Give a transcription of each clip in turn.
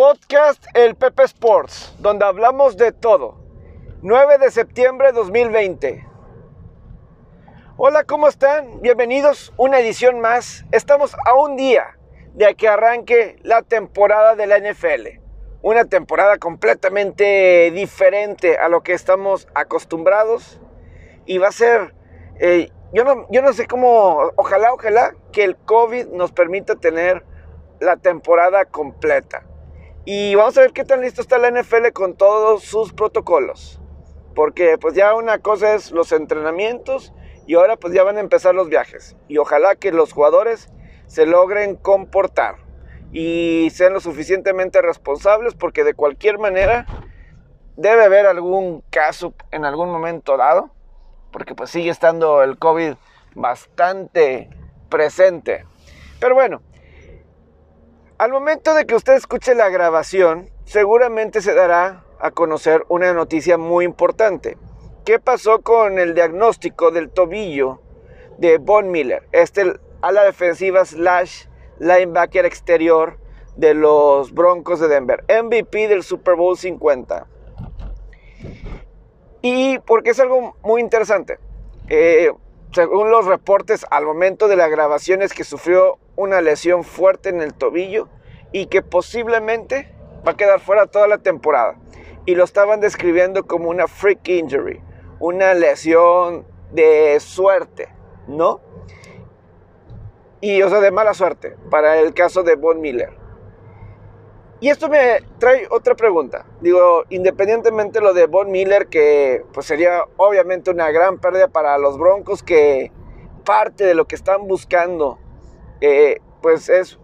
podcast El Pepe Sports, donde hablamos de todo. 9 de septiembre de 2020. Hola, ¿cómo están? Bienvenidos, una edición más. Estamos a un día de que arranque la temporada de la NFL. Una temporada completamente diferente a lo que estamos acostumbrados. Y va a ser, eh, yo, no, yo no sé cómo, ojalá, ojalá que el COVID nos permita tener la temporada completa. Y vamos a ver qué tan listo está la NFL con todos sus protocolos. Porque pues ya una cosa es los entrenamientos y ahora pues ya van a empezar los viajes. Y ojalá que los jugadores se logren comportar y sean lo suficientemente responsables porque de cualquier manera debe haber algún caso en algún momento dado. Porque pues sigue estando el COVID bastante presente. Pero bueno, al momento de que usted escuche la grabación, seguramente se dará a conocer una noticia muy importante. ¿Qué pasó con el diagnóstico del tobillo de Von Miller? Este a la defensiva slash linebacker exterior de los Broncos de Denver. MVP del Super Bowl 50. Y porque es algo muy interesante. Eh, según los reportes, al momento de la grabación es que sufrió una lesión fuerte en el tobillo y que posiblemente va a quedar fuera toda la temporada. Y lo estaban describiendo como una freak injury, una lesión de suerte, ¿no? Y, o sea, de mala suerte para el caso de Von Miller. Y esto me trae otra pregunta. Digo, independientemente lo de Von Miller, que pues sería obviamente una gran pérdida para los Broncos, que parte de lo que están buscando, eh, pues es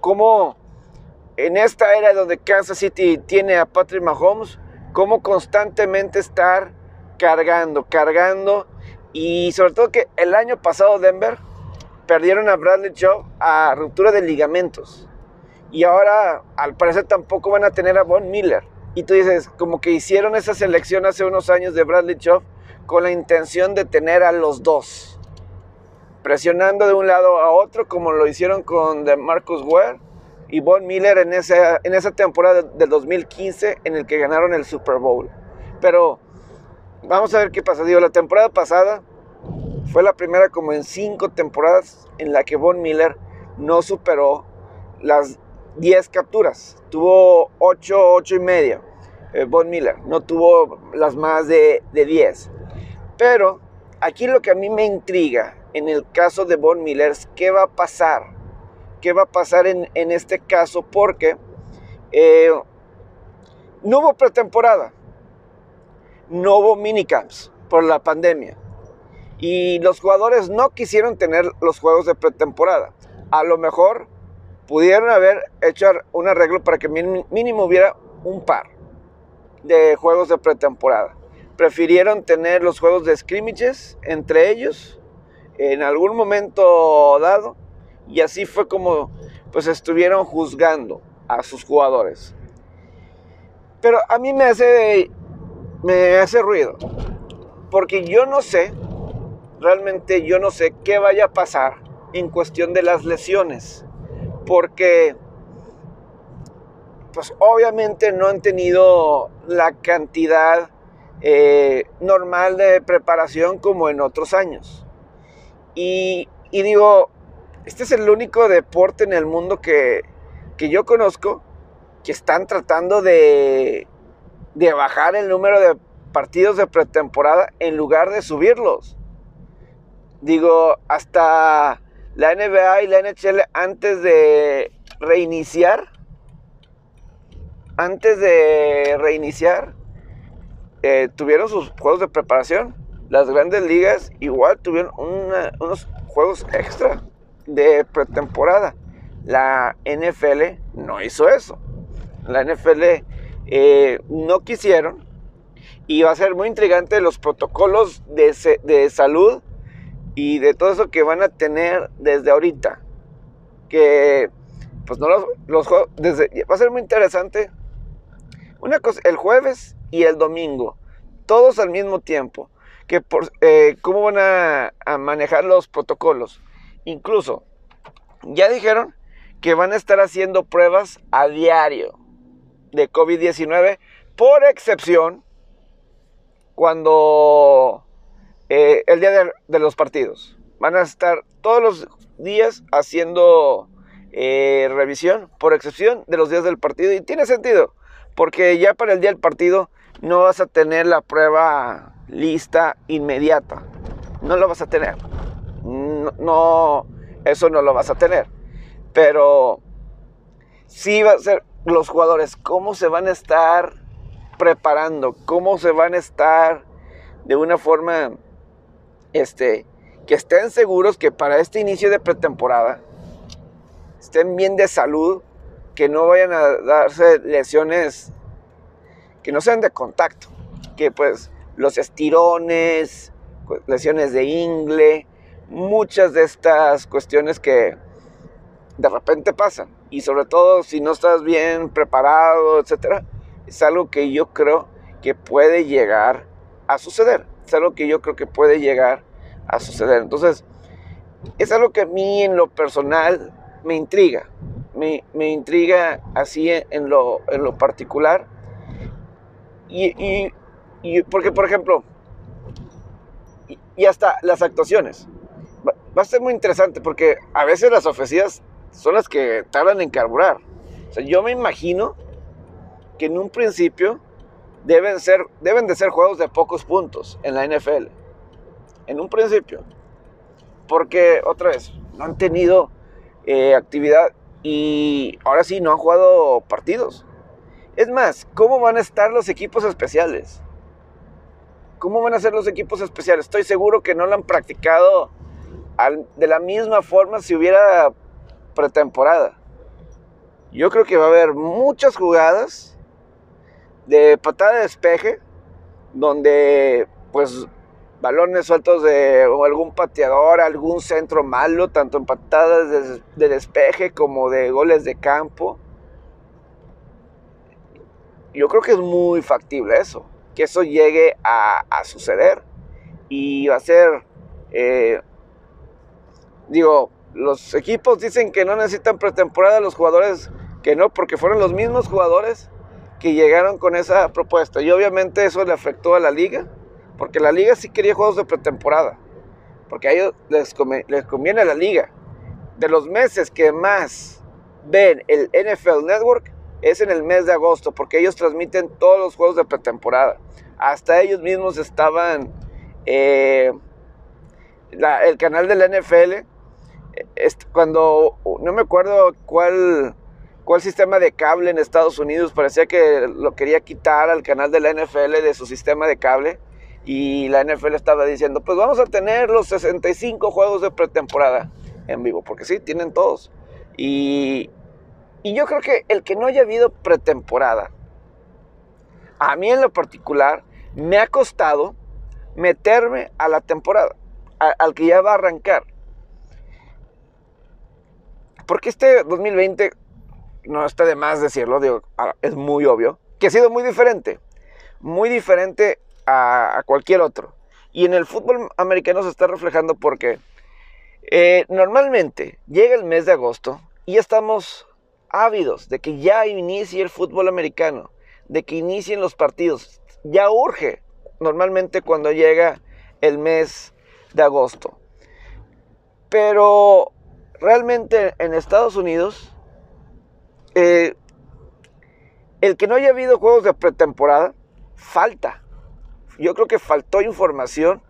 cómo en esta era donde Kansas City tiene a Patrick Mahomes, cómo constantemente estar cargando, cargando, y sobre todo que el año pasado Denver perdieron a Bradley Chubb a ruptura de ligamentos. Y ahora al parecer tampoco van a tener a Von Miller. Y tú dices, como que hicieron esa selección hace unos años de Bradley Chubb con la intención de tener a los dos. Presionando de un lado a otro como lo hicieron con Marcus Ware y Von Miller en esa, en esa temporada del 2015 en el que ganaron el Super Bowl. Pero vamos a ver qué pasa. La temporada pasada fue la primera como en cinco temporadas en la que Von Miller no superó las 10 capturas. Tuvo 8, 8 y media. Eh, Von Miller no tuvo las más de, de 10. Pero aquí lo que a mí me intriga en el caso de Von Miller es qué va a pasar qué va a pasar en, este caso porque eh, no hubo pretemporada, no hubo minicamps por la pandemia y los jugadores no quisieron tener los juegos de pretemporada. A lo mejor pudieron haber hecho un arreglo para que mínimo hubiera un par de juegos de pretemporada. Prefirieron tener los juegos de scrimmages entre ellos en algún momento dado y así fue como pues estuvieron juzgando a sus jugadores. Pero a mí me hace me hace ruido porque yo no sé realmente yo no sé qué vaya a pasar en cuestión de las lesiones porque pues obviamente no han tenido la cantidad eh, normal de preparación como en otros años. Y, y digo, este es el único deporte en el mundo que, yo conozco que están tratando de, de bajar el número de partidos de pretemporada en lugar de subirlos. Digo, hasta la NBA y la NHL antes de reiniciar, antes de reiniciar, eh, tuvieron sus juegos de preparación. Las grandes ligas igual tuvieron unos juegos extra de pretemporada. La NFL no hizo eso. La NFL eh, no quisieron y va a ser muy intrigante los protocolos de, de, salud y de todo eso que van a tener desde ahorita. Que pues no los, desde, va a ser muy interesante. Una cosa, el jueves y el domingo, todos al mismo tiempo. Que por, eh, ¿Cómo van a manejar los protocolos? Incluso, ya dijeron que van a estar haciendo pruebas a diario. de COVID-19, por excepción, cuando eh, el día de, los partidos. Van a estar todos los días haciendo eh, revisión, por excepción de los días del partido. Y tiene sentido, porque ya para el día del partido no vas a tener la prueba lista inmediata. No lo vas a tener. No, eso no lo vas a tener. Pero sí va a ser los jugadores, cómo se van a estar preparando, cómo se van a estar de una forma, este, que estén seguros que para este inicio de pretemporada estén bien de salud, que no vayan a darse lesiones que no sean de contacto, que pues los estirones, lesiones de ingle, muchas de estas cuestiones que de repente pasan y sobre todo si no estás bien preparado, etcétera, es algo que yo creo que puede llegar a suceder. Es algo que yo creo que puede llegar a suceder. Entonces, es algo que a mí en lo personal me intriga. Me, intriga así en lo, en lo particular. Y, porque, por ejemplo, y, hasta las actuaciones. Va, a ser muy interesante porque a veces las ofensivas son las que tardan en carburar. O sea, yo me imagino que en un principio deben, ser, deben de ser juegos de pocos puntos en la NFL. En un principio. Porque, otra vez, no han tenido eh, actividad y ahora sí no han jugado partidos. Es más, ¿cómo van a estar los equipos especiales? ¿Cómo van a ser los equipos especiales? Estoy seguro que no lo han practicado de la misma forma si hubiera pretemporada. Yo creo que va a haber muchas jugadas de patada de despeje, donde pues balones sueltos de algún pateador, algún centro malo, tanto en patadas de, despeje como de goles de campo. Yo creo que es muy factible eso, que eso llegue a, suceder y va a ser, eh, digo, los equipos dicen que no necesitan pretemporada, los jugadores que no, porque fueron los mismos jugadores que llegaron con esa propuesta. Y obviamente eso le afectó a la liga, porque la liga sí quería juegos de pretemporada, porque a ellos les, conviene, a la liga. De los meses que más ven el NFL Network es en el mes de agosto, porque ellos transmiten todos los juegos de pretemporada. Hasta ellos mismos estaban, eh, el canal de la NFL, cuando, no me acuerdo cuál cuál sistema de cable en Estados Unidos. Parecía que lo quería quitar al canal de la NFL de su sistema de cable. Y la NFL estaba diciendo, pues vamos a tener los 65 juegos de pretemporada en vivo. Porque sí, tienen todos. Y, y yo creo que el que no haya habido pretemporada, a mí en lo particular, me ha costado meterme a la temporada, al que ya va a arrancar. Porque este 2020 no está de más decirlo, digo, ah, es muy obvio, que ha sido muy diferente, muy diferente a, cualquier otro. Y en el fútbol americano se está reflejando porque eh, normalmente llega el mes de agosto y estamos ávidos de que ya inicie el fútbol americano, de que inicien los partidos. Ya urge normalmente cuando llega el mes de agosto. Pero realmente en Estados Unidos eh, el que no haya habido juegos de pretemporada, falta. Yo creo que faltó información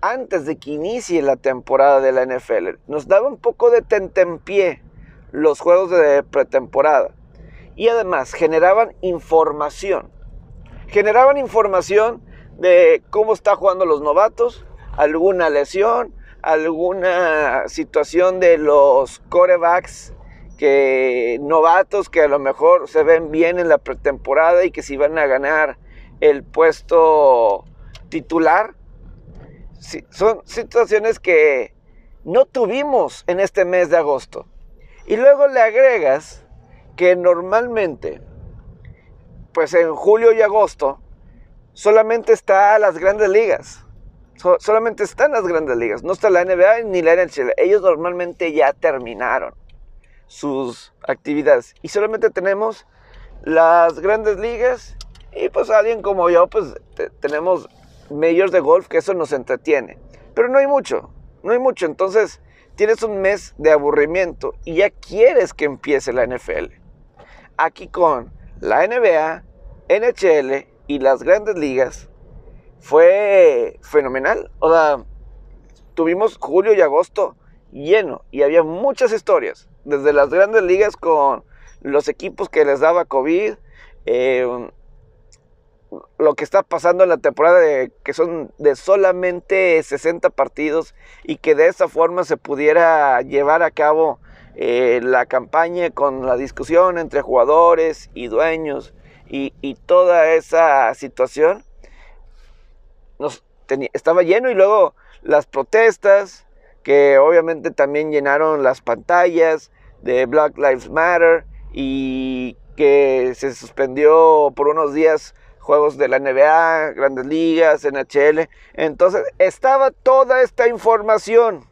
antes de que inicie la temporada de la NFL. Nos daba un poco de tentempié los juegos de pretemporada. Y además generaban información. Generaban información de cómo está jugando los novatos, alguna lesión, alguna situación de los corebacks que novatos que a lo mejor se ven bien en la pretemporada y que si van a ganar el puesto titular. son situaciones que no tuvimos en este mes de agosto. Y luego le agregas que normalmente, pues en julio y agosto, solamente está las grandes ligas. solamente están las grandes ligas. No está la NBA ni la NHL. Ellos normalmente ya terminaron sus actividades. Y solamente tenemos las grandes ligas y pues alguien como yo, pues tenemos majors de golf que eso nos entretiene. Pero no hay mucho, no hay mucho. Entonces tienes un mes de aburrimiento y ya quieres que empiece la NFL. Aquí con la NBA, NHL y las grandes ligas fue fenomenal. O sea, tuvimos julio y agosto lleno y había muchas historias. Desde las grandes ligas con los equipos que les daba COVID, eh, lo que está pasando en la temporada de, que son de solamente 60 partidos y que de esa forma se pudiera llevar a cabo eh, la campaña con la discusión entre jugadores y dueños y, toda esa situación estaba lleno y luego las protestas que obviamente también llenaron las pantallas de Black Lives Matter y que se suspendió por unos días juegos de la NBA, grandes ligas, NHL. Entonces estaba toda esta información,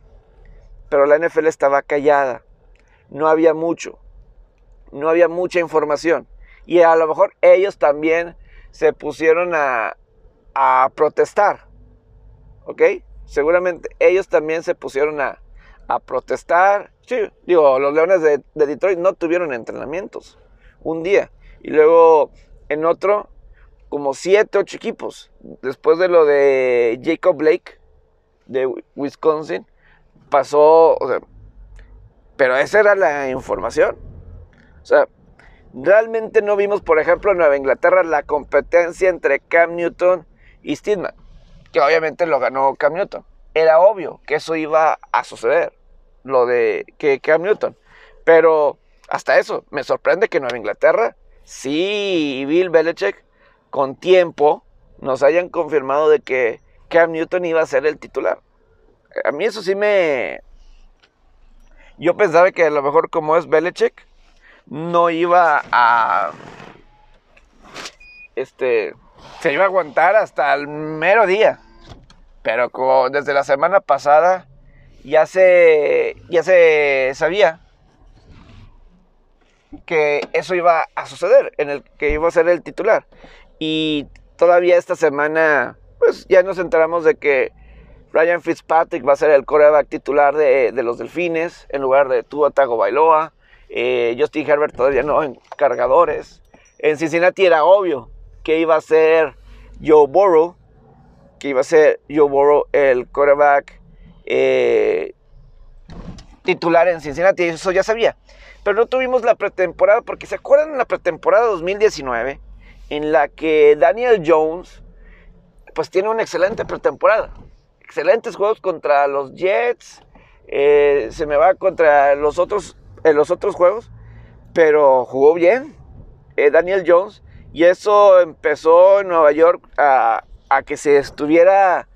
pero la NFL estaba callada. No había mucho, no había mucha información. Y a lo mejor ellos también se pusieron a, protestar. ¿Ok? Seguramente ellos también se pusieron a, protestar. Sí, digo, los Leones de, de Detroit no tuvieron entrenamientos un día. Y luego en otro como 7, 8 equipos. Después de lo de Jacob Blake de Wisconsin, pasó, pero esa era la información. O sea, realmente no vimos, por ejemplo, en Nueva Inglaterra la competencia entre Cam Newton y Steedman, que obviamente lo ganó Cam Newton. Era obvio que eso iba a suceder, lo de que Cam Newton. Pero hasta eso, me sorprende que Nueva Inglaterra, sí, Bill Belichick con tiempo nos hayan confirmado de que Cam Newton iba a ser el titular. A mí eso sí me... Yo pensaba que a lo mejor como es Belichick, no iba a... Este... Se iba a aguantar hasta el mero día. Pero desde la semana pasada ya se, ya se sabía que eso iba a suceder, en el que iba a ser el titular. Y todavía esta semana, pues ya nos enteramos de que Ryan Fitzpatrick va a ser el coreback titular de, los Delfines en lugar de Tua Tagovailoa. Eh, Justin Herbert todavía no en cargadores. En Cincinnati era obvio que iba a ser Joe Burrow, que iba a ser Joe Burrow el coreback eh, titular en Cincinnati, eso ya sabía. Pero no tuvimos la pretemporada, porque ¿se acuerdan en la pretemporada 2019? en la que Daniel Jones pues tiene una excelente pretemporada. Excelentes juegos contra los Jets. Eh, se me va contra los otros, en los otros juegos. Pero jugó bien eh, Daniel Jones. Y eso empezó en Nueva York a, que se estuviera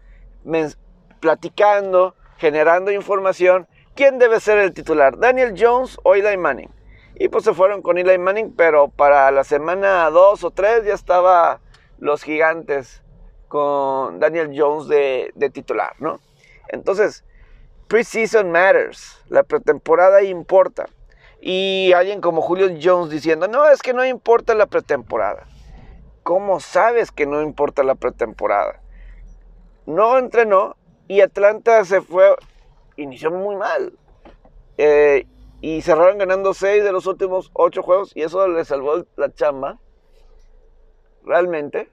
platicando, generando información. ¿Quién debe ser el titular? ¿Daniel Jones o Eli Manning? Y pues se fueron con Eli Manning, pero para la semana 2 o 3 ya estaba los gigantes con Daniel Jones de, titular, ¿no? Entonces, preseason matters, la pretemporada importa. Y alguien como Julio Jones diciendo, no, es que no importa la pretemporada. ¿Cómo sabes que no importa la pretemporada? No entrenó y Atlanta se fue, inició muy mal. Eh, y cerraron ganando 6 de los últimos 8 juegos y eso le salvó la chamba. Realmente.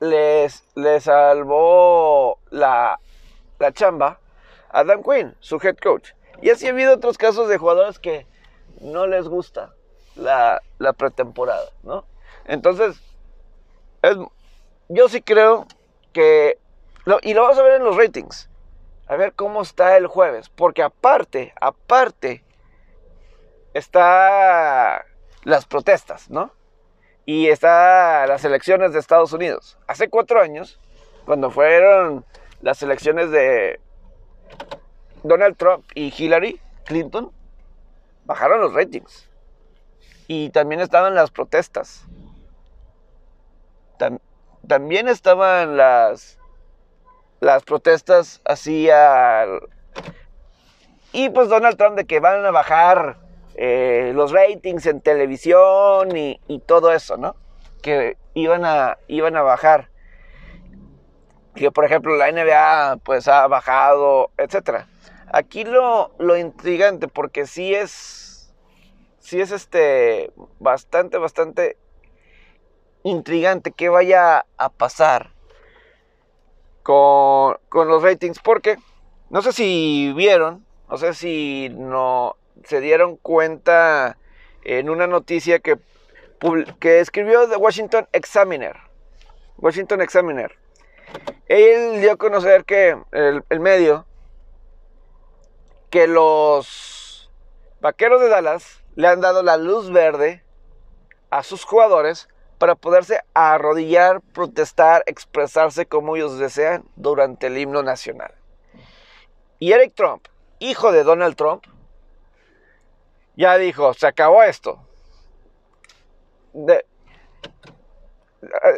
Les, salvó la, la chamba a Dan Quinn, su head coach. Y así ha habido otros casos de jugadores que no les gusta la, la pretemporada, ¿no? Entonces, yo sí creo que... y lo vas a ver en los ratings a ver cómo está el jueves. Porque aparte, aparte, está las protestas, ¿no? Y está las elecciones de Estados Unidos. Hace cuatro años, cuando fueron las elecciones de Donald Trump y Hillary Clinton, bajaron los ratings. Y también estaban las protestas. también estaban las las protestas así Y pues Donald Trump de que van a bajar eh, los ratings en televisión y, todo eso, ¿no? Que iban a, iban a bajar. Que por ejemplo la NBA pues ha bajado, etc. Aquí lo, lo intrigante, porque sí es, sí es este, bastante, bastante intrigante que vaya a pasar con, con los ratings, porque no sé si vieron, no sé si no se dieron cuenta en una noticia que, que escribió The Washington Examiner. Washington Examiner. Él dio a conocer que el, el medio que los vaqueros de Dallas le han dado la luz verde a sus jugadores para poderse arrodillar, protestar, expresarse como ellos desean durante el himno nacional. Y Eric Trump, hijo de Donald Trump, ya dijo, se acabó esto.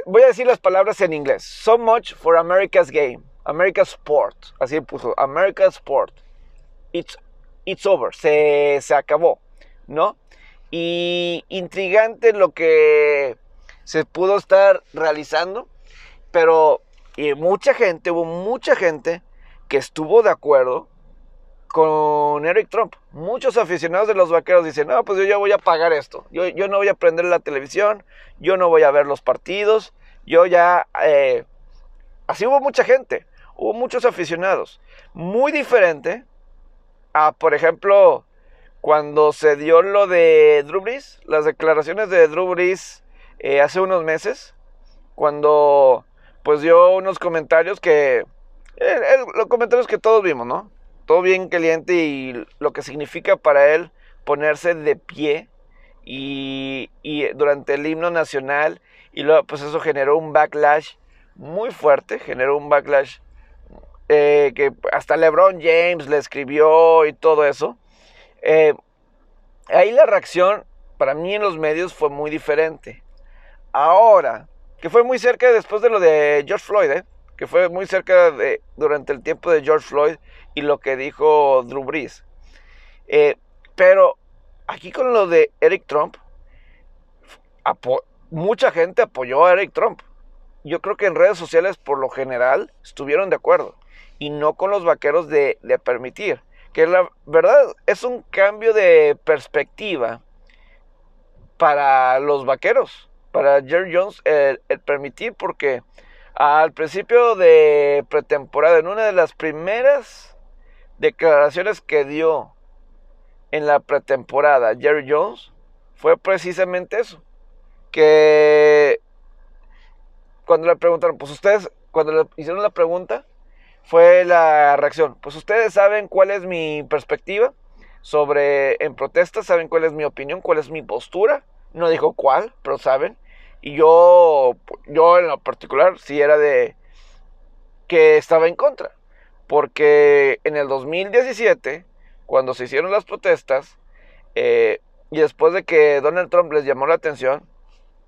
Voy a decir las palabras en inglés. So much for America's game. America's sport. Así puso. America's sport. It's, it's over. Se, se acabó. ¿No? Y intrigante lo que se pudo estar realizando. Pero y mucha gente, hubo mucha gente que estuvo de acuerdo con Eric Trump. Muchos aficionados de los vaqueros dicen, no, pues yo ya voy a pagar esto. Yo, yo no voy a prender la televisión, yo no voy a ver los partidos, yo ya... Eh, así hubo mucha gente, hubo muchos aficionados. Muy diferente a, por ejemplo, cuando se dio lo de Drew Brees, las declaraciones de Drew Brees eh, hace unos meses, cuando pues dio unos comentarios que... Eh, los comentarios que todos vimos, ¿no? todo bien caliente y lo que significa para él ponerse de pie y, durante el himno nacional y luego pues eso generó un backlash muy fuerte, generó un backlash eh, que hasta LeBron James le escribió y todo eso. Eh, ahí la reacción para mí en los medios fue muy diferente. Ahora, que fue muy cerca después de lo de George Floyd, ¿eh? que fue muy cerca de, durante el tiempo de George Floyd y lo que dijo Drew Brees. Eh, pero aquí con lo de Eric Trump, mucha gente apoyó a Eric Trump. Yo creo que en redes sociales por lo general estuvieron de acuerdo y no con los vaqueros de, permitir. Que la verdad es un cambio de perspectiva para los vaqueros, para Jerry Jones el permitir porque al principio de pretemporada, en una de las primeras declaraciones que dio en la pretemporada Jerry Jones, fue precisamente eso. Que cuando le preguntaron, pues ustedes, cuando le hicieron la pregunta, fue la reacción. Pues ustedes saben cuál es mi perspectiva sobre en protestas, saben cuál es mi opinión, cuál es mi postura. No dijo cuál, pero saben. Y yo, yo en lo particular, sí era de que estaba en contra. Porque en el 2017, cuando se hicieron las protestas, eh, y después de que Donald Trump les llamó la atención,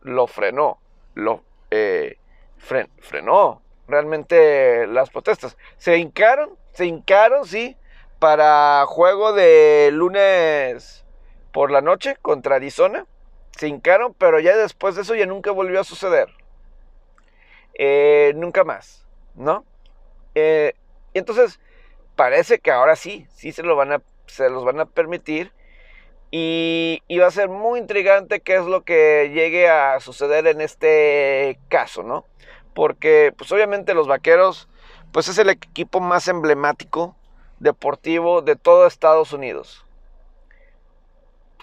lo frenó, lo eh, frenó realmente las protestas. Se hincaron, se hincaron, sí, para juego de lunes por la noche contra Arizona se hincaron, pero ya después de eso ya nunca volvió a suceder. Eh, nunca más, ¿no? Eh, entonces parece que ahora sí, sí se, lo van a, se los van a permitir. Y, y, va a ser muy intrigante qué es lo que llegue a suceder en este caso, ¿no? Porque, pues obviamente los vaqueros, pues es el equipo más emblemático deportivo de todo Estados Unidos.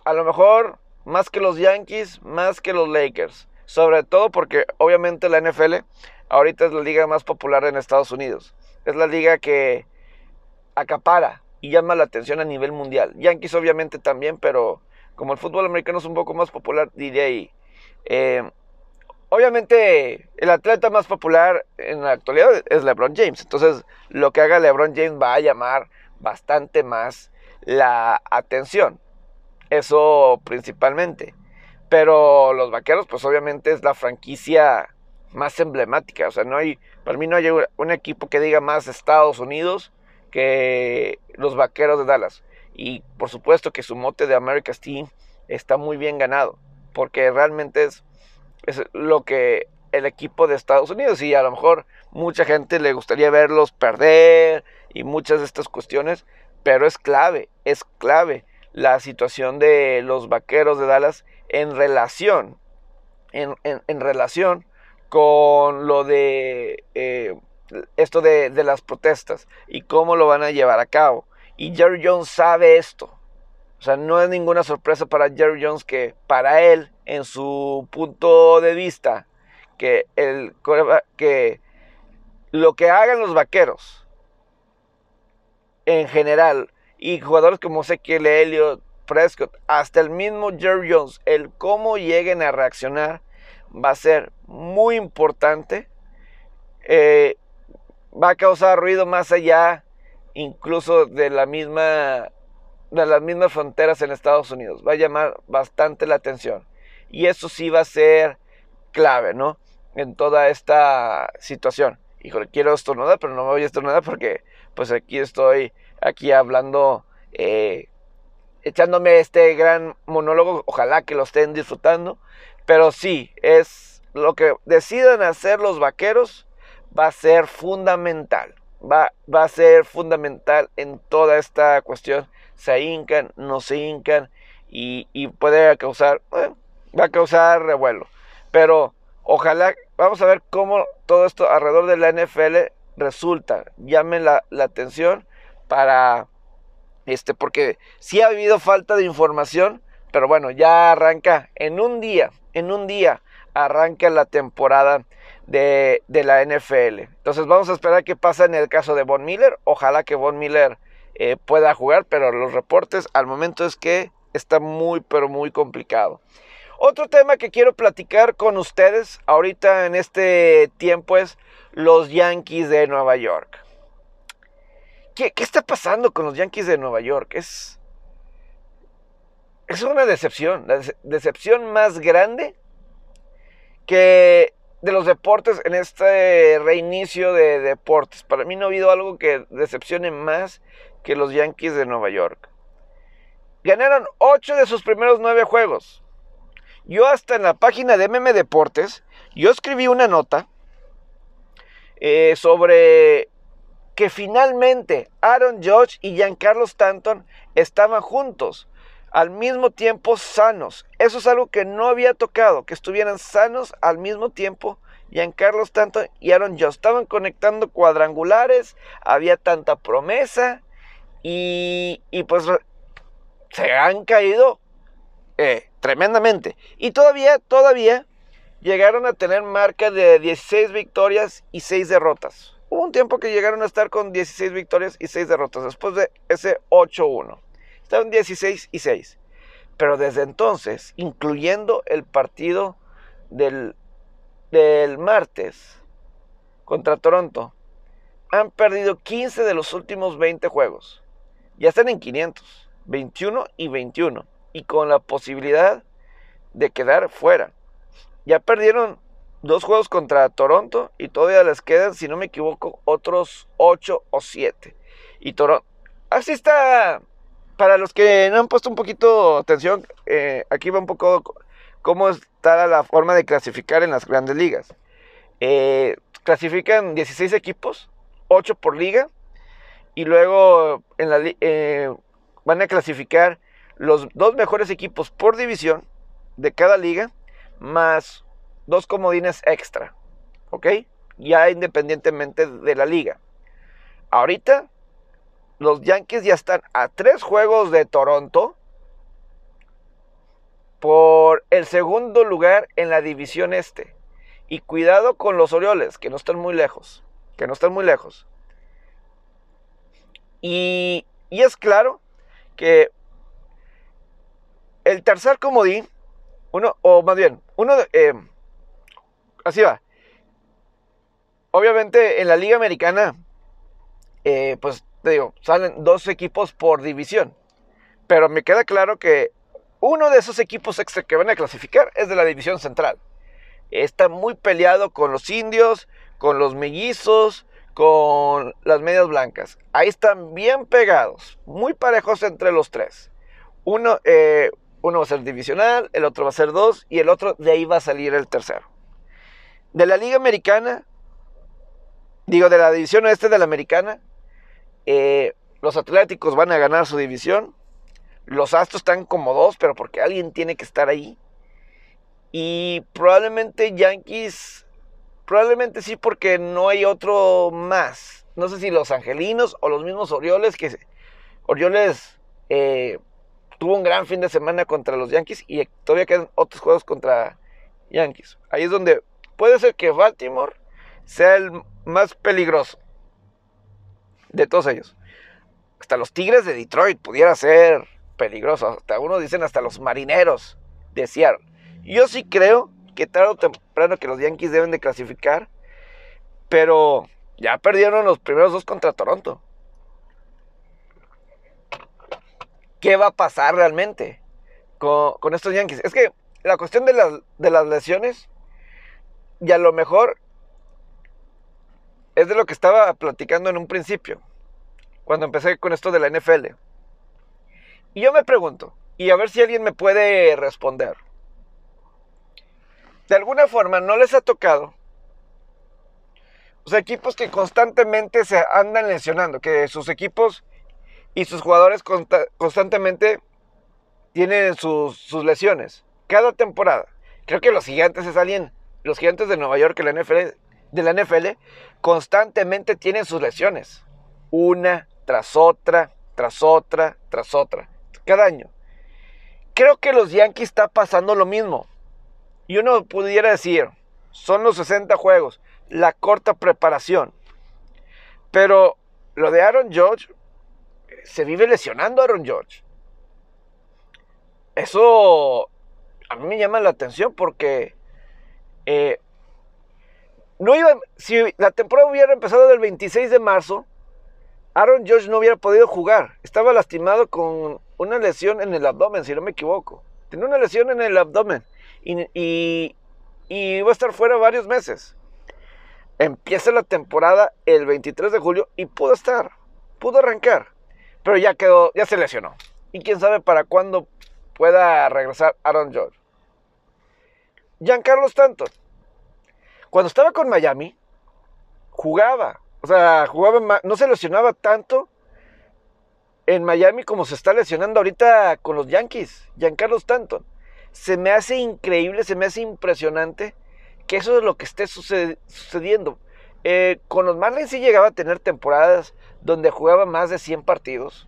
A lo mejor más que los Yankees, más que los Lakers. Sobre todo porque obviamente la NFL ahorita es la liga más popular en Estados Unidos. Es la liga que acapara y llama la atención a nivel mundial. Yankees obviamente también, pero como el fútbol americano es un poco más popular, diría ahí. Eh, obviamente el atleta más popular en la actualidad es LeBron James. Entonces lo que haga LeBron James va a llamar bastante más la atención. Eso principalmente. Pero los vaqueros, pues obviamente es la franquicia más emblemática. O sea, no hay, para mí no hay un equipo que diga más Estados Unidos que los vaqueros de Dallas. Y por supuesto que su mote de America's Team está muy bien ganado, porque realmente es, es lo que el equipo de Estados Unidos y a lo mejor mucha gente le gustaría verlos perder y muchas de estas cuestiones, pero es clave, es clave la situación de los vaqueros de Dallas en relación, en, relación con lo de eh, esto de, de, las protestas y cómo lo van a llevar a cabo. Y Jerry Jones sabe esto. Sea, no es ninguna sorpresa para Jerry Jones que para él, en su punto de vista, que, el, que lo que hagan los vaqueros en general y jugadores como Ezequiel Elliott, Prescott, hasta el mismo Jerry Jones, el cómo lleguen a reaccionar va a ser muy importante. Eh, va a causar ruido más allá incluso de la misma de las mismas fronteras en Estados Unidos. Va a llamar bastante la atención. Y eso sí va a ser clave, ¿no? En toda esta situación. Híjole, quiero estornudar, pero no me voy a estornudar porque pues aquí estoy aquí hablando, eh, echándome este gran monólogo. Ojalá que lo estén disfrutando. Pero sí, es lo que decidan hacer los vaqueros va a ser fundamental. Va, va a ser fundamental en toda esta cuestión. Se hincan, no se hincan y, puede causar, va a causar revuelo. Pero ojalá, vamos a ver cómo todo esto alrededor de la NFL resulta. Llamen la, la atención para, este, porque sí ha habido falta de información, pero bueno, ya arranca en un día, en un día arranca la temporada de, la NFL. Entonces vamos a esperar qué pasa en el caso de Von Miller. Ojalá que Von Miller eh, pueda jugar, pero los reportes al momento es que está muy, pero muy complicado. Otro tema que quiero platicar con ustedes ahorita en este tiempo es los Yankees de Nueva York. ¿Qué, está pasando con los Yankees de Nueva York? Es, es una decepción, la decepción más grande que de los deportes en este reinicio de deportes. Para mí no ha habido algo que decepcione más que los Yankees de Nueva York. Ganaron 8 de sus primeros 9 juegos. Yo hasta en la página de MM Deportes, yo escribí una nota eh, sobre que finalmente Aaron Judge y Giancarlo Stanton estaban juntos al mismo tiempo sanos. Eso es algo que no había tocado, que estuvieran sanos al mismo tiempo. Giancarlo Stanton y Aaron Josh estaban conectando cuadrangulares, había tanta promesa y, pues se han caído eh, tremendamente. Y todavía, todavía llegaron a tener marca de 16 victorias y 6 derrotas. Hubo un tiempo que llegaron a estar con 16 victorias y 6 derrotas después de ese 8-1. Estaban 16 y 6. Pero desde entonces, incluyendo el partido del, del martes contra Toronto, han perdido 15 de los últimos 20 juegos. Ya están en 500, 21 y 21. Y con la posibilidad de quedar fuera. Ya perdieron dos juegos contra Toronto y todavía les quedan, si no me equivoco, otros 8 o 7. Y Toronto... Así está para los que no han puesto un poquito atención, eh, aquí va un poco cómo está la forma de clasificar en las grandes ligas. Eh, clasifican 16 equipos, 8 por liga, y luego en la, eh, van a clasificar los dos mejores equipos por división de cada liga, más dos comodines extra, ¿ok? Ya independientemente de la liga. Ahorita los Yankees ya están a tres juegos de Toronto por el segundo lugar en la división este. Y cuidado con los Orioles, que no están muy lejos. Que no están muy lejos. Y, es claro que el tercer comodín, uno, o más bien, uno de, eh, así va. Obviamente en la Liga Americana, eh, pues digo, salen dos equipos por división. Pero me queda claro que uno de esos equipos extra que van a clasificar es de la división central. Está muy peleado con los indios, con los mellizos, con las medias blancas. Ahí están bien pegados, muy parejos entre los tres. Uno, eh, uno va a ser divisional, el otro va a ser dos y el otro de ahí va a salir el tercero. De la Liga Americana, digo, de la división oeste de la Americana, eh, los Atléticos van a ganar su división. Los Astros están como dos, pero porque alguien tiene que estar ahí. Y probablemente Yankees, probablemente sí, porque no hay otro más. No sé si los Angelinos o los mismos Orioles, que Orioles eh, tuvo un gran fin de semana contra los Yankees y todavía quedan otros juegos contra Yankees. Ahí es donde puede ser que Baltimore sea el más peligroso de todos ellos. Hasta los Tigres de Detroit pudiera ser peligroso. Hasta uno dicen hasta los Marineros de Seattle. Yo sí creo que tarde o temprano que los Yankees deben de clasificar. Pero ya perdieron los primeros dos contra Toronto. qué va a pasar realmente con, estos Yankees. Es que la cuestión de de las lesiones, y a lo mejor es de lo que estaba platicando en un principio, cuando empecé con esto de la NFL. Y yo me pregunto, y a ver si alguien me puede responder. De alguna forma no les ha tocado. O sea, equipos que constantemente se andan lesionando, que sus equipos y sus jugadores constantemente tienen sus, lesiones. Cada temporada. Creo que los gigantes es alguien, los gigantes de Nueva York, la NFL, de la NFL, constantemente tienen sus lesiones. Una tras otra, tras otra, tras otra. Cada año. Creo que los Yankees está pasando lo mismo. Y uno pudiera decir, son los 60 juegos, la corta preparación. Pero lo de Aaron George se vive lesionando a Aaron George. Eso a mí me llama la atención porque eh, no iba, si la temporada hubiera empezado el 26 de marzo, Aaron George no hubiera podido jugar. Estaba lastimado con una lesión en el abdomen, si no me equivoco. Tenía una lesión en el abdomen y, y, y iba a estar fuera varios meses. Empieza la temporada el 23 de julio y pudo estar, pudo arrancar pero ya quedó, ya se lesionó. Y quién sabe para cuándo pueda regresar Aaron George. Giancarlo Stanton, cuando estaba con Miami, jugaba. O sea, jugaba, no se lesionaba tanto en Miami como se está lesionando ahorita con los Yankees. Giancarlo Stanton. Se me hace increíble, se me hace impresionante que eso es lo que esté sucediendo. Eh, con los Marlins sí llegaba a tener temporadas donde jugaba más de 100 partidos.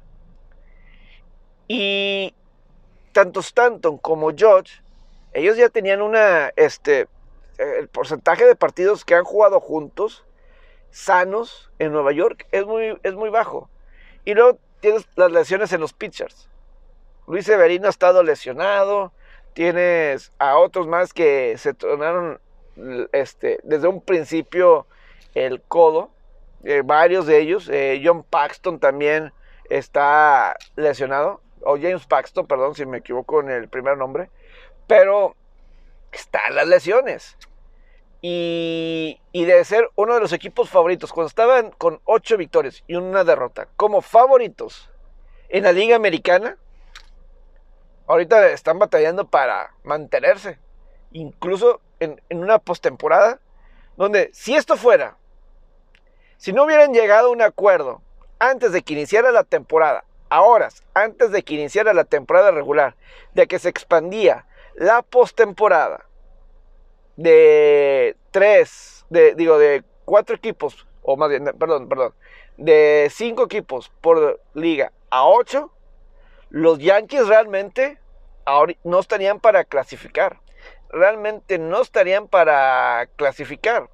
Y tanto Stanton como George, ellos ya tenían una, este, el porcentaje de partidos que han jugado juntos, sanos, en Nueva York, es muy, es muy bajo. Y luego tienes las lesiones en los pitchers. Luis Severino ha estado lesionado, tienes a otros más que se tornaron este, desde un principio el codo, eh, varios de ellos. Eh, John Paxton también está lesionado, o James Paxton, perdón si me equivoco en el primer nombre, pero están las lesiones. Y, y de ser uno de los equipos favoritos, cuando estaban con ocho victorias y una derrota, como favoritos en la Liga Americana, ahorita están batallando para mantenerse. Incluso en, una postemporada, donde si esto fuera si no hubieran llegado a un acuerdo antes de que iniciara la temporada, a horas antes de que iniciara la temporada regular, de que se expandía la postemporada de tres, de, digo, de cuatro equipos, o más bien, perdón, perdón, de cinco equipos por liga a ocho, los Yankees realmente no estarían para clasificar. Realmente no estarían para clasificar.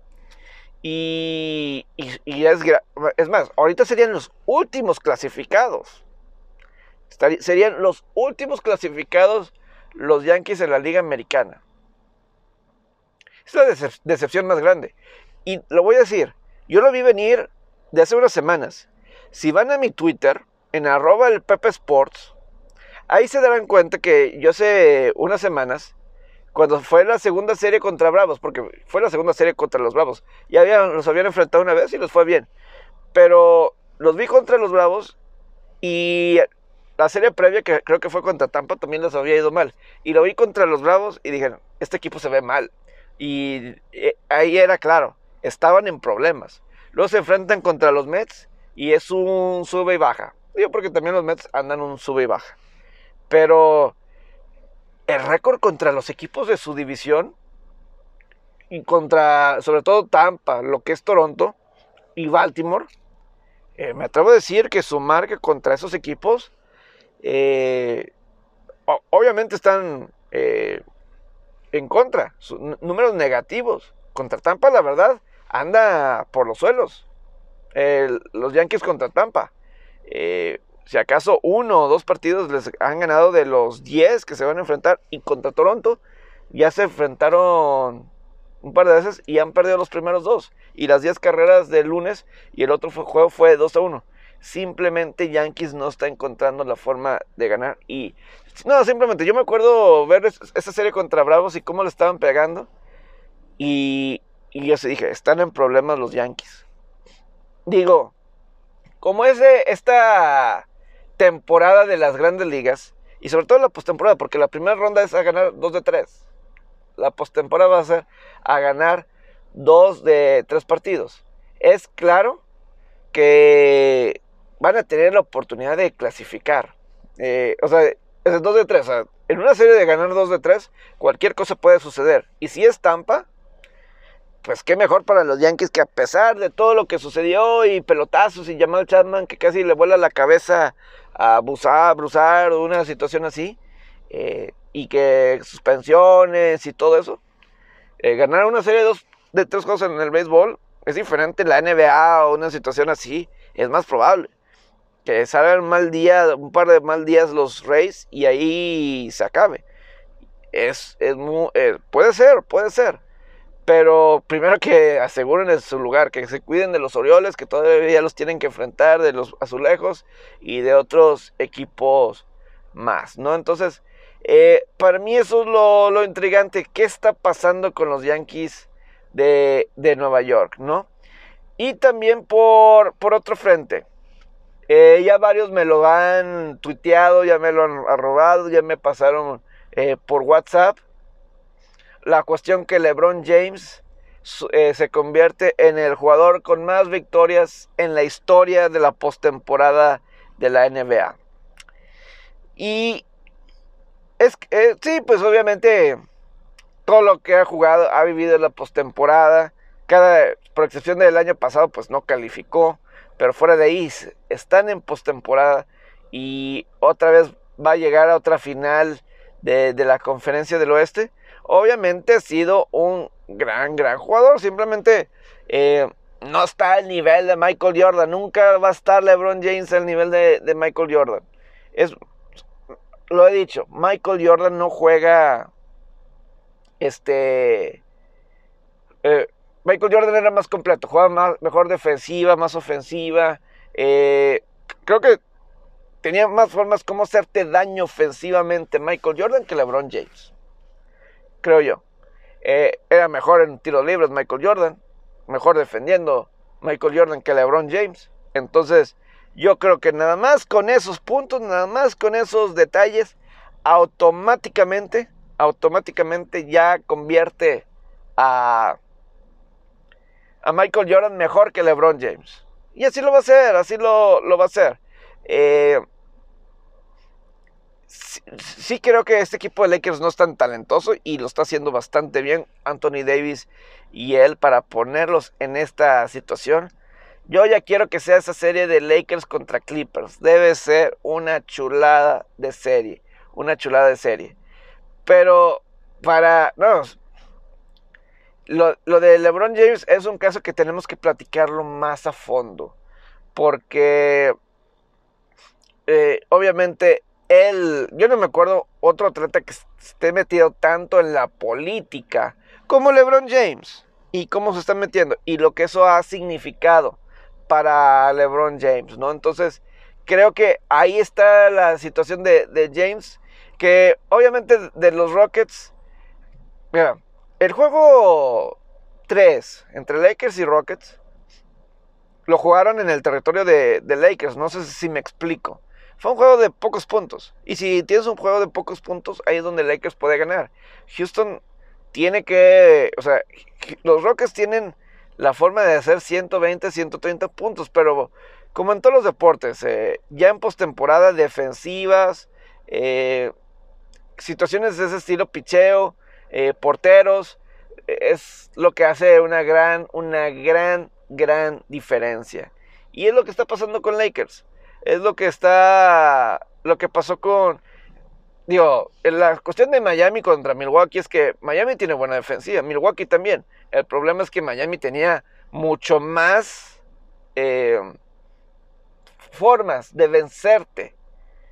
Y, es, más, ahorita serían los últimos clasificados. serían los últimos clasificados los Yankees en la Liga Americana. Es la decepción más grande. Y lo voy a decir, yo lo vi venir de hace unas semanas. Si van a mi Twitter, en arroba el Pepe Sports, ahí se darán cuenta que yo hace unas semanas cuando fue la segunda serie contra Bravos, porque fue la segunda serie contra los Bravos, ya habían, los habían enfrentado una vez y les fue bien. Pero los vi contra los Bravos y la serie previa, que creo que fue contra Tampa, también les había ido mal. Y lo vi contra los Bravos y dije, este equipo se ve mal. Y eh, ahí era claro, estaban en problemas. Luego se enfrentan contra los Mets y es un sube y baja. Digo porque también los Mets andan un sube y baja. Pero el récord contra los equipos de su división y contra, sobre todo Tampa, lo que es Toronto y Baltimore, eh, me atrevo a decir que su marca contra esos equipos, eh, obviamente están eh, en contra, números negativos. Contra Tampa, la verdad, anda por los suelos. los Yankees contra Tampa si acaso uno o dos partidos les han ganado de los 10 que se van a enfrentar y contra Toronto ya se enfrentaron un par de veces y han perdido los primeros dos. Y las 10 carreras del lunes y el otro juego fue 2 a 1. Simplemente Yankees no está encontrando la forma de ganar. Y no, simplemente yo me acuerdo ver esa serie contra Bravos y cómo le estaban pegando. Y, y yo se dije, están en problemas los Yankees. Digo, como es esta temporada de las grandes ligas y sobre todo la postemporada, porque la primera ronda es a ganar 2 de 3. La postemporada va a ser a ganar 2 de 3 partidos. Es claro que van a tener la oportunidad de clasificar. Eh, o sea, es 2 de 3. en una serie de ganar 2 de 3, cualquier cosa puede suceder. Y si es Tampa, pues qué mejor para los Yankees que a pesar de todo lo que sucedió y pelotazos y Jamal Chapman que casi le vuela la cabeza a abusar, Brusar o una situación así, eh, y que suspensiones y todo eso, eh, ganar una serie de, dos, de tres cosas en el béisbol es diferente en la NBA o una situación así, es más probable que salgan mal un par de mal días los Rays y ahí se acabe. Es, es muy, eh, puede ser, puede ser. Pero primero que aseguren su lugar, que se cuiden de los Orioles, que todavía los tienen que enfrentar, de los azulejos y de otros equipos más, ¿no? Entonces, eh, para mí eso es lo, intrigante. ¿Qué está pasando con los Yankees de, Nueva York, ¿no? Y también por, por otro frente. Eh, ya varios me lo han tuiteado, ya me lo han arrobado, ya me pasaron eh, por WhatsApp la cuestión que LeBron James eh, se convierte en el jugador con más victorias en la historia de la postemporada de la NBA. Y es eh, sí, pues obviamente todo lo que ha jugado, ha vivido en la postemporada, cada por excepción del año pasado, pues no calificó, pero fuera de ahí están en postemporada y otra vez va a llegar a otra final de, de la conferencia del oeste obviamente ha sido un gran, gran jugador. Simplemente eh, no está al nivel de Michael Jordan. Nunca va a estar LeBron James al nivel de, Michael Jordan. Es, lo he dicho, Michael Jordan no juega. Este. Eh, Michael Jordan era más completo, juega más, mejor defensiva, más ofensiva. Eh, creo que tenía más formas como hacerte daño ofensivamente Michael Jordan que LeBron James creo yo. Eh, era mejor en tiros libres Michael Jordan, mejor defendiendo Michael Jordan que LeBron James. Entonces, yo creo que nada más con esos puntos, nada más con esos detalles, automáticamente, automáticamente ya convierte a, a Michael Jordan mejor que LeBron James. Y así lo va a hacer, así lo, lo va a hacer. Eh, sí, creo que este equipo de Lakers no es tan talentoso y lo está haciendo bastante bien Anthony Davis y él para ponerlos en esta situación. Yo ya quiero que sea esa serie de Lakers contra Clippers. Debe ser una chulada de serie. Una chulada de serie. Pero para... No, lo, de LeBron James es un caso que tenemos que platicarlo más a fondo. Porque eh, obviamente yo no me acuerdo otro atleta que esté metido tanto en la política como LeBron James y cómo se está metiendo y lo que eso ha significado para LeBron James, ¿no? Entonces, creo que ahí está la situación de, James, que obviamente de los Rockets Mira, el juego 3 entre Lakers y Rockets lo jugaron en el territorio de, de, Lakers. No sé si me explico. Fue un juego de pocos puntos. Y si tienes un juego de pocos puntos, ahí es donde Lakers puede ganar. Houston tiene que. O sea, los Rockets tienen la forma de hacer 120, 130 puntos. Pero como en todos los deportes, eh, ya en postemporada, defensivas, eh, situaciones de ese estilo, picheo, eh, porteros, es lo que hace una gran, una gran gran diferencia. Y es lo que está pasando con Lakers. Es lo que está. Lo que pasó con. Digo, la cuestión de Miami contra Milwaukee es que Miami tiene buena defensiva, Milwaukee también. El problema es que Miami tenía mucho más eh, formas de vencerte.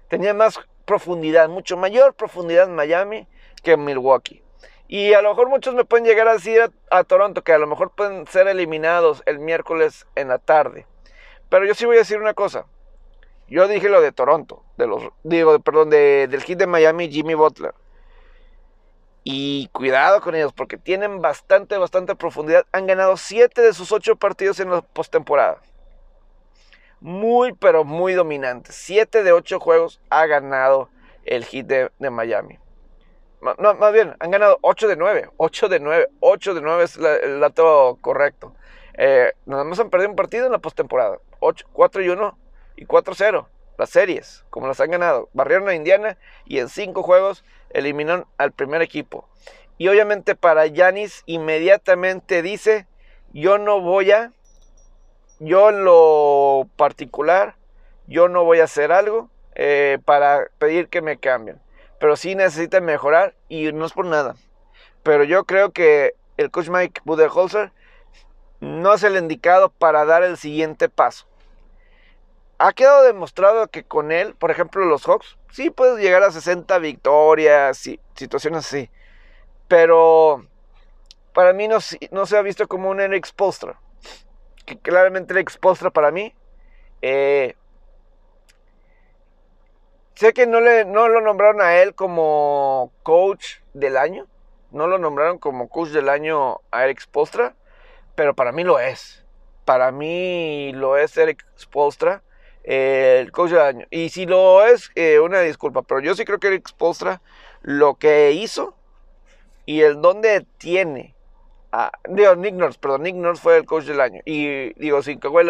Tenía más profundidad, mucho mayor profundidad en Miami que en Milwaukee. Y a lo mejor muchos me pueden llegar a decir a, Toronto que a lo mejor pueden ser eliminados el miércoles en la tarde. Pero yo sí voy a decir una cosa. Yo dije lo de Toronto, de los, digo, perdón, del hit de Miami, Jimmy Butler. Y cuidado con ellos, porque tienen bastante, bastante profundidad. Han ganado 7 de sus 8 partidos en la postemporada. Muy, pero muy dominantes. 7 de 8 juegos ha ganado el hit de Miami. No, más bien, han ganado 8 de 9. 8 de 9. 8 de 9 es el dato correcto. Eh, nada más han perdido un partido en la postemporada. 4 y 1 y 4-0. Las series, como las han ganado. Barrieron a Indiana y en 5 juegos eliminaron al primer equipo. Y obviamente para Yanis inmediatamente dice, yo no voy a, yo en lo particular, yo no voy a hacer algo eh, para pedir que me cambien pero sí necesita mejorar y no es por nada. Pero yo creo que el coach Mike Budenholzer no es el indicado para dar el siguiente paso. Ha quedado demostrado que con él, por ejemplo, los Hawks, sí puedes llegar a 60 victorias y situaciones así. Pero para mí no, no se ha visto como un Eric Spolstra. Que claramente Eric Spolstra para mí eh, Sé que no, le, no lo nombraron a él como coach del año. No lo nombraron como coach del año a Eric Spolstra. Pero para mí lo es. Para mí lo es Eric Spolstra, el coach del año. Y si lo es, eh, una disculpa. Pero yo sí creo que Eric Spolstra lo que hizo y el donde tiene Ah, digo, Nick Nurse, perdón, Nick Nurse fue el coach del año. Y digo, sin Kawhi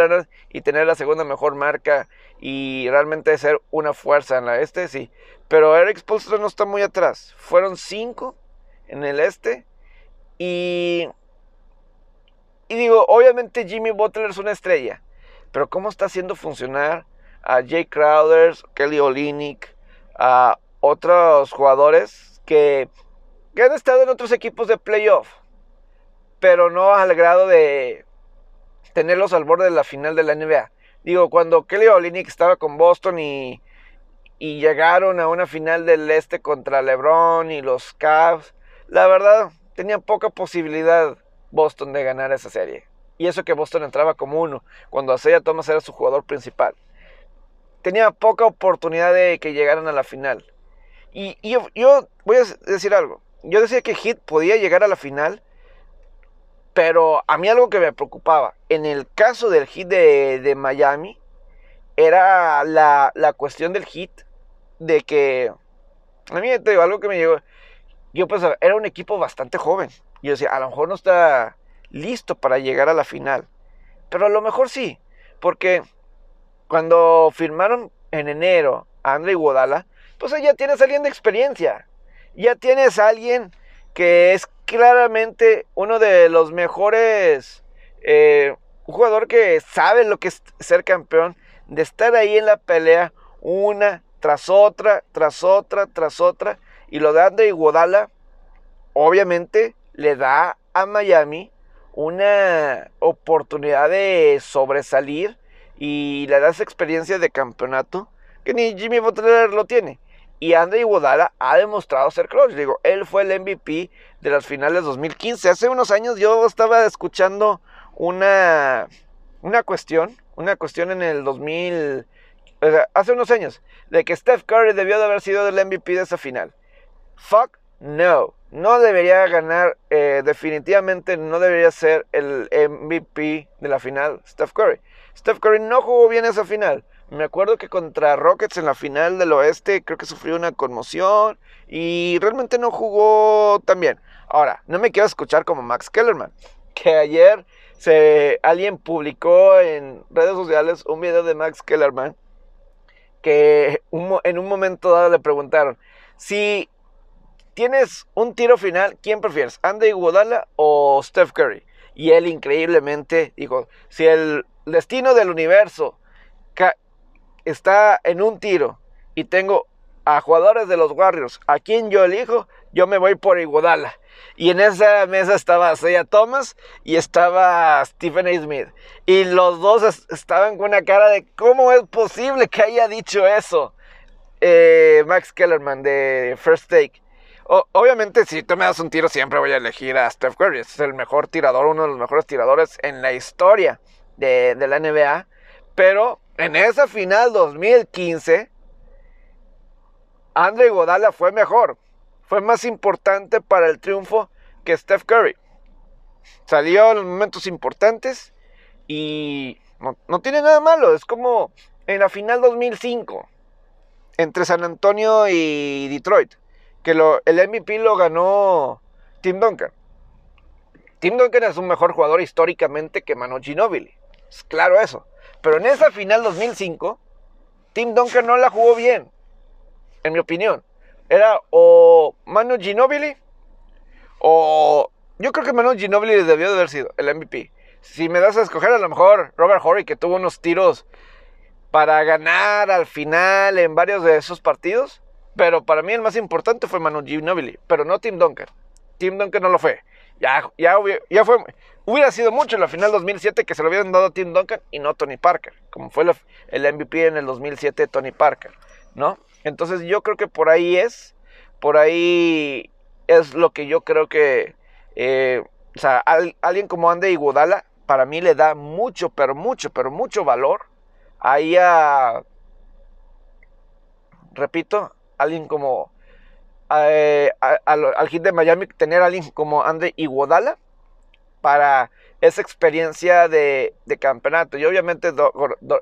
y tener la segunda mejor marca y realmente ser una fuerza en la este, sí. Pero Eric Spolstra no está muy atrás. Fueron cinco en el este. Y, y digo, obviamente Jimmy Butler es una estrella. Pero ¿cómo está haciendo funcionar a Jay Crowder, Kelly Olynyk, a otros jugadores que, han estado en otros equipos de playoff? pero no al grado de tenerlos al borde de la final de la NBA. Digo, cuando Kelly Olynyk estaba con Boston y, y llegaron a una final del este contra LeBron y los Cavs, la verdad tenía poca posibilidad Boston de ganar esa serie. Y eso que Boston entraba como uno, cuando Isaiah Thomas era su jugador principal. Tenía poca oportunidad de que llegaran a la final. Y, yo, voy a decir algo. Yo decía que Heat podía llegar a la final pero a mí algo que me preocupaba, en el caso del hit de, Miami, era la, cuestión del hit de que, a mí te digo, algo que me llegó, yo pensaba, era un equipo bastante joven. Yo decía, a lo mejor no está listo para llegar a la final. Pero a lo mejor sí, porque cuando firmaron en enero a Iguodala, pues ya tienes alguien de experiencia. Ya tienes a alguien que es claramente uno de los mejores, eh, un jugador que sabe lo que es ser campeón, de estar ahí en la pelea una tras otra, tras otra, tras otra. Y lo de Andre Iguodala, obviamente, le da a Miami una oportunidad de sobresalir y le da esa experiencia de campeonato que ni Jimmy Butler lo tiene. Y Andre Iguodala ha demostrado ser clutch. Digo, él fue el MVP de las finales 2015. Hace unos años yo estaba escuchando una, una cuestión, una cuestión en el 2000, o sea, hace unos años, de que Steph Curry debió de haber sido el MVP de esa final. Fuck no. No debería ganar, eh, definitivamente no debería ser el MVP de la final, Steph Curry. Steph Curry no jugó bien esa final. Me acuerdo que contra Rockets en la final del oeste creo que sufrió una conmoción y realmente no jugó tan bien. Ahora, no me quiero escuchar como Max Kellerman, que ayer se, alguien publicó en redes sociales un video de Max Kellerman que en un momento dado le preguntaron si tienes un tiro final, ¿quién prefieres? ¿Andy Iguodala o Steph Curry? Y él increíblemente dijo, si el destino del universo está en un tiro y tengo a jugadores de los Warriors, a quien yo elijo, yo me voy por Iguodala. Y en esa mesa estaba Isaiah Thomas y estaba Stephen A. Smith. Y los dos estaban con una cara de cómo es posible que haya dicho eso. Eh, Max Kellerman de First Take. Obviamente, si tú me das un tiro, siempre voy a elegir a Steph Curry. Es el mejor tirador, uno de los mejores tiradores en la historia de, la NBA. Pero en esa final 2015, Andre Godala fue mejor. Fue más importante para el triunfo que Steph Curry. Salió en los momentos importantes y no, tiene nada malo. Es como en la final 2005 entre San Antonio y Detroit, que lo, el MVP lo ganó Tim Duncan. Tim Duncan es un mejor jugador históricamente que Manu Ginobili. Es claro eso. Pero en esa final 2005, Tim Duncan no la jugó bien, en mi opinión. Era o Manu Ginobili o yo creo que Manu Ginobili debió de haber sido el MVP. Si me das a escoger, a lo mejor Robert Horry, que tuvo unos tiros para ganar al final en varios de esos partidos. Pero para mí el más importante fue Manu Ginobili, pero no Tim Duncan. Tim Duncan no lo fue. Ya, ya, ya fue, Hubiera sido mucho en la final 2007 que se lo hubieran dado a Tim Duncan y no Tony Parker, como fue el MVP en el 2007 Tony Parker, ¿no? Entonces yo creo que por ahí es, por ahí es lo que yo creo que, eh, o sea, alguien como Andy Iguodala, para mí le da mucho, pero mucho, pero mucho valor ahí a, repito, alguien como eh, al hit de Miami, tener a alguien como Andy Iguodala, para esa experiencia de, campeonato. Y obviamente,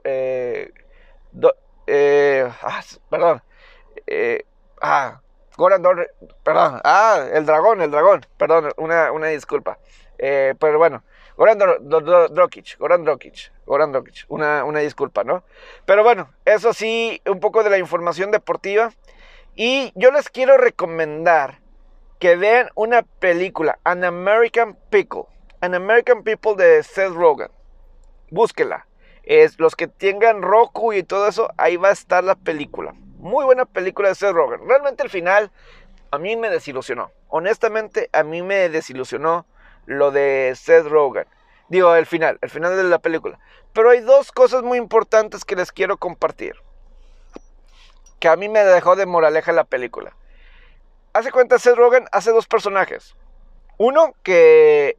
eh, eh, ah, perdón, ah, Goran perdón, ah, el dragón, el dragón, perdón, una, una disculpa. pero bueno, Goran Drokic, Goran Drokic, Goran Drokic, una, una disculpa, ¿no? Pero bueno, eso sí, un poco de la información deportiva. Y yo les quiero recomendar que vean una película, An American Pickle. An American People de Seth Rogen. Búsquela. Es, los que tengan Roku y todo eso, ahí va a estar la película. Muy buena película de Seth Rogen. Realmente el final a mí me desilusionó. Honestamente, a mí me desilusionó lo de Seth Rogen. Digo, el final, el final de la película. Pero hay dos cosas muy importantes que les quiero compartir. Que a mí me dejó de moraleja la película. Hace cuenta, Seth Rogen hace dos personajes. Uno que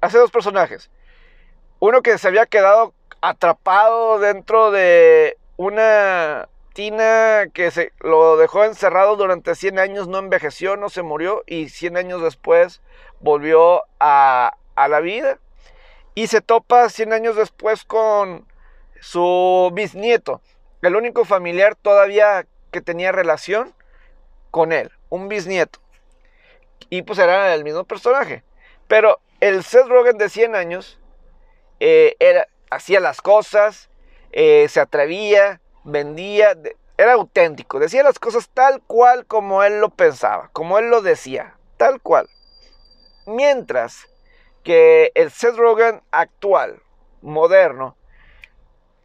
hace dos personajes. Uno que se había quedado atrapado dentro de una tina que se lo dejó encerrado durante 100 años, no envejeció, no se murió y 100 años después volvió a, a la vida. Y se topa 100 años después con su bisnieto, el único familiar todavía que tenía relación con él, un bisnieto. Y pues era el mismo personaje. Pero el Seth Rogen de 100 años eh, era, hacía las cosas, eh, se atrevía, vendía, era auténtico, decía las cosas tal cual como él lo pensaba, como él lo decía, tal cual. Mientras que el Seth Rogen actual, moderno,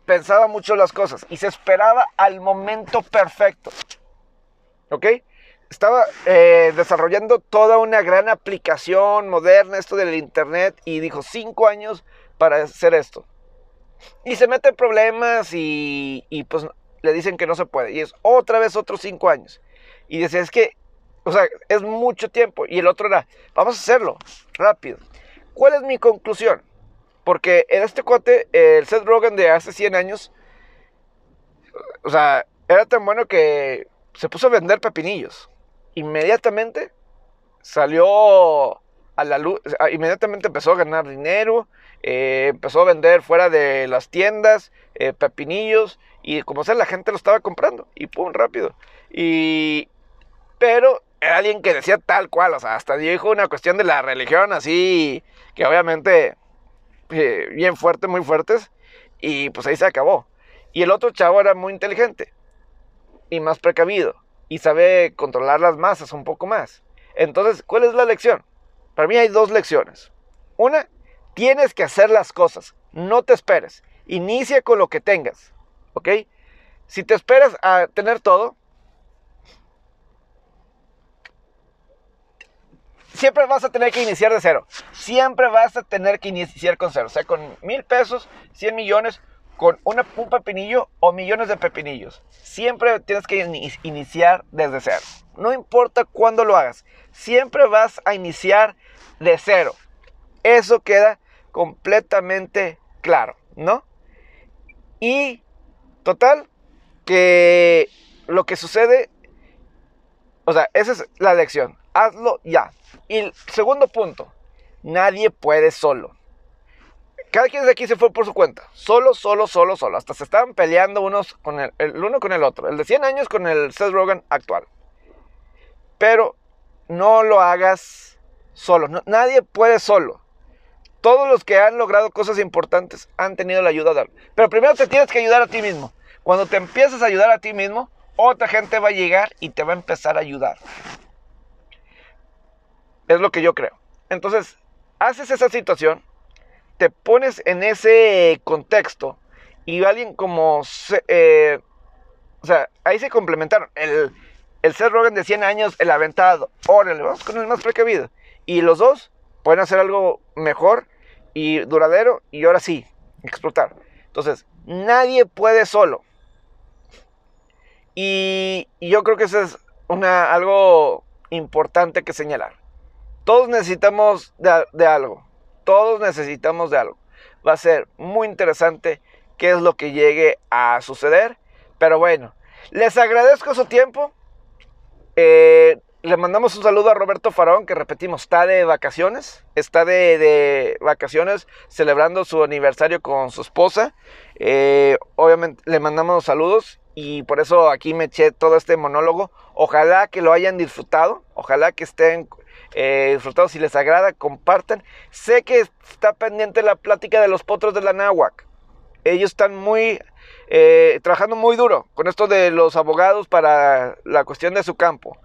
pensaba mucho las cosas y se esperaba al momento perfecto. ¿Ok? estaba eh, desarrollando toda una gran aplicación moderna, esto del Internet, y dijo cinco años para hacer esto. Y se mete en problemas y, pues le dicen que no se puede. Y es otra vez otros cinco años. Y dice, es que, o sea, es mucho tiempo. Y el otro era, vamos a hacerlo rápido. ¿Cuál es mi conclusión? Porque en este cuate, el Seth Rogen de hace 100 años, o sea, era tan bueno que se puso a vender pepinillos inmediatamente salió a la luz, inmediatamente empezó a ganar dinero, eh, empezó a vender fuera de las tiendas, eh, pepinillos, y como sea, la gente lo estaba comprando, y pum, rápido. Y, pero era alguien que decía tal cual, o sea, hasta dijo una cuestión de la religión así, que obviamente eh, bien fuerte, muy fuertes, y pues ahí se acabó. Y el otro chavo era muy inteligente y más precavido y sabe controlar las masas un poco más. Entonces, ¿cuál es la lección? Para mí hay dos lecciones. Una, tienes que hacer las cosas, no te esperes. Inicia con lo que tengas, ¿ok? Si te esperas a tener todo, siempre vas a tener que iniciar de cero. Siempre vas a tener que iniciar con cero. O sea, con mil pesos, 100 millones, con una, un pepinillo o millones de pepinillos. Siempre tienes que iniciar desde cero. No importa cuándo lo hagas. Siempre vas a iniciar de cero. Eso queda completamente claro, ¿no? Y total, que lo que sucede, o sea, esa es la lección. Hazlo ya. Y el segundo punto, nadie puede solo. Cada quien de aquí se fue por su cuenta. Solo, solo, solo, solo. Hasta se estaban peleando unos con el, uno con el otro. El de 100 años con el Seth Rogen actual. Pero no lo hagas solo. nadie puede solo. Todos los que han logrado cosas importantes han tenido la ayuda de alguien. Pero primero te tienes que ayudar a ti mismo. Cuando te empiezas a ayudar a ti mismo, otra gente va a llegar y te va a empezar a ayudar. Es lo que yo creo. Entonces, haces esa situación, te pones en ese contexto y alguien como... Eh, o sea, ahí se complementaron. El, el Seth Rogen de 100 años, el aventado. Órale, vamos con el más precavido. Y los dos pueden hacer algo mejor y duradero y ahora sí, explotar. Entonces, nadie puede solo. Y, yo creo que eso es algo importante que señalar. Todos necesitamos de, algo. Todos necesitamos de algo. Va a ser muy interesante qué es lo que llegue a suceder. Pero bueno, les agradezco su tiempo. Eh, le mandamos un saludo a Roberto Farón, que repetimos, está de vacaciones. Está de, vacaciones celebrando su aniversario con su esposa. Eh, obviamente le mandamos saludos y por eso aquí me eché todo este monólogo. Ojalá que lo hayan disfrutado. Ojalá que estén eh, disfrutados. Si les agrada, compartan. Sé que está pendiente la plática de los potros de la náhuac. Ellos están muy eh, trabajando muy duro con esto de los abogados para la cuestión de su campo.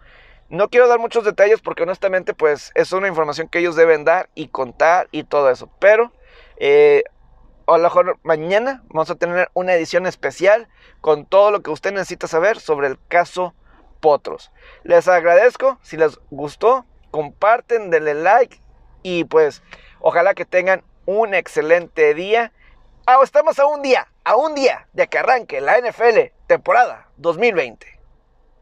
No quiero dar muchos detalles porque honestamente pues es una información que ellos deben dar y contar y todo eso. Pero eh, a lo mejor mañana vamos a tener una edición especial con todo lo que usted necesita saber sobre el caso Potros. Les agradezco, si les gustó, comparten, denle like y pues ojalá que tengan un excelente día. Ah, estamos a un día, a un día de que arranque la NFL temporada 2020.